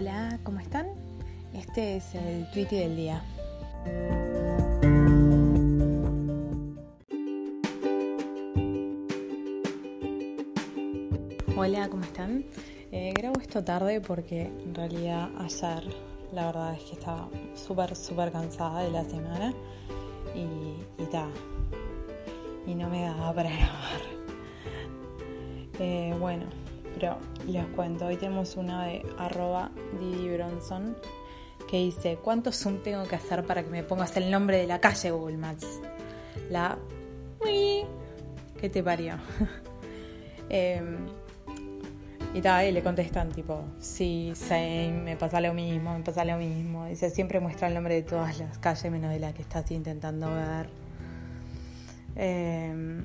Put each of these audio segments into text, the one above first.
Hola, ¿cómo están? Este es el tweet del día. Hola, ¿cómo están? Eh, grabo esto tarde porque en realidad ayer la verdad es que estaba súper, súper cansada de la semana y, y y no me daba para grabar. Eh, bueno, pero les cuento, hoy tenemos una de arroba Didi Bronson que dice, ¿cuánto zoom tengo que hacer para que me pongas el nombre de la calle Google Maps? La... ¿Qué te parió? Em, y tal, y le contestan tipo, sí, same, me pasa lo mismo, me pasa lo mismo. Dice, siempre muestra el nombre de todas las calles menos de la que estás intentando ver. Eh,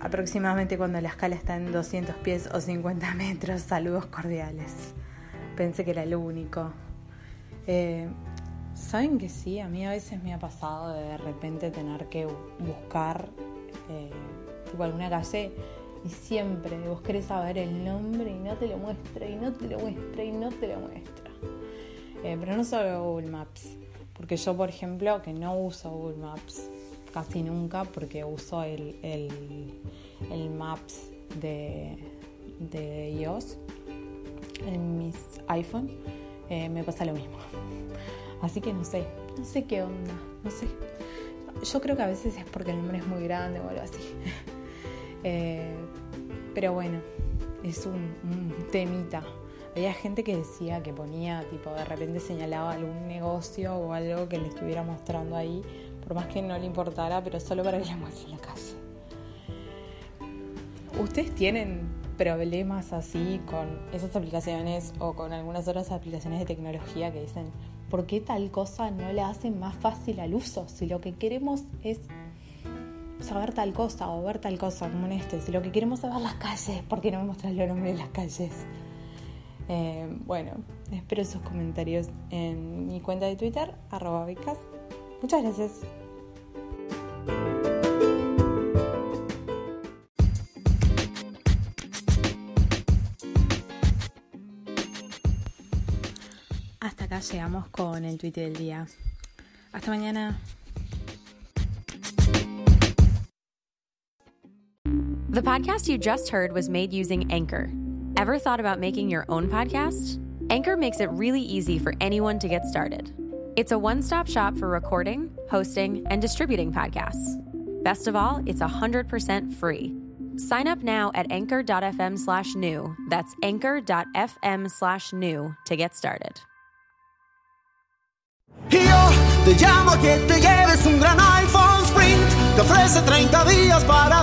aproximadamente cuando la escala está en 200 pies o 50 metros, saludos cordiales. Pensé que era el único. Eh, Saben que sí, a mí a veces me ha pasado de de repente tener que buscar eh, tipo alguna calle y siempre vos querés saber el nombre y no te lo muestra y no te lo muestra y no te lo muestra. Eh, pero no solo Google Maps, porque yo por ejemplo que no uso Google Maps casi nunca porque uso el, el, Maps de, de iOS en mis iPhone, eh, me pasa lo mismo. Así que no sé, no sé qué onda, no sé. Yo creo que a veces es porque el nombre es muy grande o algo así. Eh, pero bueno, es un, un, temita. Había gente que decía que ponía, tipo, de repente señalaba algún negocio o algo que le estuviera mostrando ahí, por más que no le importara, pero solo para que le muestre la calle. ¿Ustedes tienen problemas así con esas aplicaciones o con algunas otras aplicaciones de tecnología que dicen, ¿por qué tal cosa no le hacen más fácil al uso? Si lo que queremos es saber tal cosa o ver tal cosa, como en este, si lo que queremos es saber las calles, ¿por qué no me mostras los nombres de las calles? Eh, bueno, espero sus comentarios en mi cuenta de Twitter, arroba becas. Muchas gracias. Hasta acá llegamos con el tweet del día. Hasta mañana. The podcast you just heard was made using Anchor. Ever thought about making your own podcast? Anchor makes it really easy for anyone to get started. It's a one stop shop for recording, hosting, and distributing podcasts. Best of all, it's 100% free. Sign up now at anchor.fm slash new. That's anchor.fm slash new to get started. Un gran iPhone Sprint. Te ofrece 30 días para.